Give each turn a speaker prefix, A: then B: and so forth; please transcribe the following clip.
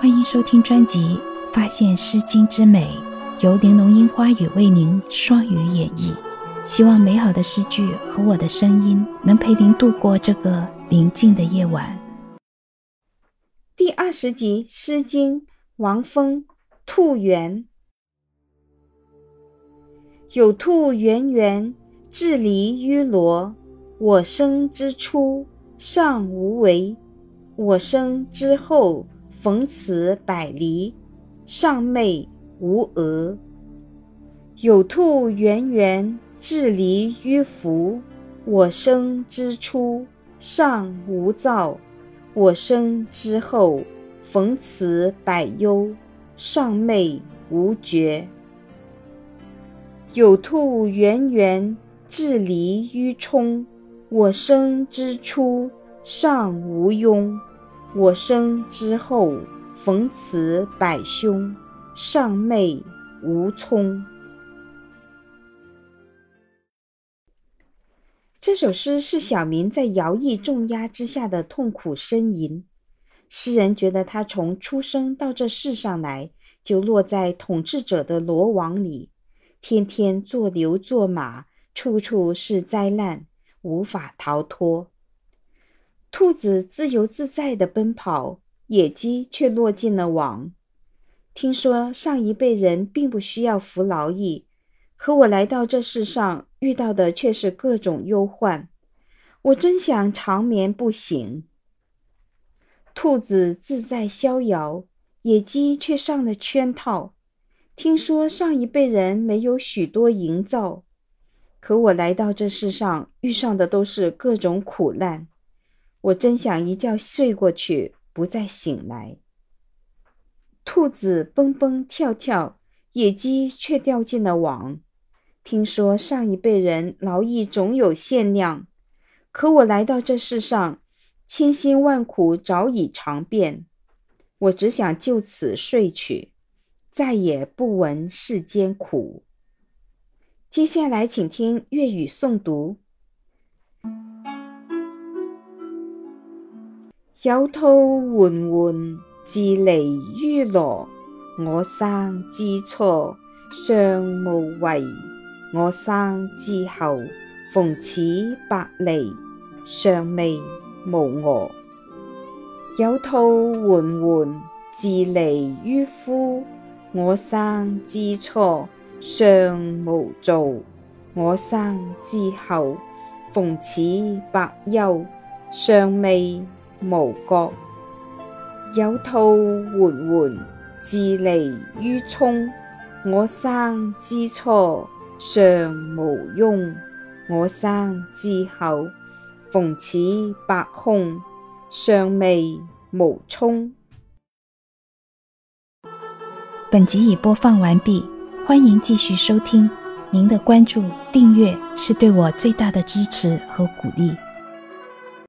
A: 欢迎收听专辑《发现诗经之美》，由玲珑樱花雨为您双语演绎。希望美好的诗句和我的声音能陪您度过这个宁静的夜晚。
B: 第二十集《诗经》王风《兔园》。有兔圆圆，至离于罗。我生之初，尚无为；我生之后，逢此百离，尚昧无额。有兔圆圆，至离于夫。我生之初，尚无造；我生之后，逢此百忧，尚昧无绝。有兔圆圆，至离于冲。我生之初，尚无庸；我生之后，逢此百凶，尚昧无聪。这首诗是小明在徭役重压之下的痛苦呻吟。诗人觉得他从出生到这世上来，就落在统治者的罗网里，天天做牛做马，处处是灾难。无法逃脱。兔子自由自在地奔跑，野鸡却落进了网。听说上一辈人并不需要服劳役，可我来到这世上遇到的却是各种忧患。我真想长眠不醒。兔子自在逍遥，野鸡却上了圈套。听说上一辈人没有许多营造。可我来到这世上，遇上的都是各种苦难。我真想一觉睡过去，不再醒来。兔子蹦蹦跳跳，野鸡却掉进了网。听说上一辈人劳役总有限量，可我来到这世上，千辛万苦早已尝遍。我只想就此睡去，再也不闻世间苦。接下来，请听粤语诵读。有兔缓缓自离于罗，我生之初尚无为；我生之后逢此百离，尚未无我。有兔缓缓自离于夫，我生之初。尚无造，我生之后，逢此百忧，尚未无觉。有兔缓缓自离于冲，我生之初尚无庸，我生之后，逢此百空，尚未无冲。
A: 本集已播放完毕。欢迎继续收听，您的关注、订阅是对我最大的支持和鼓励。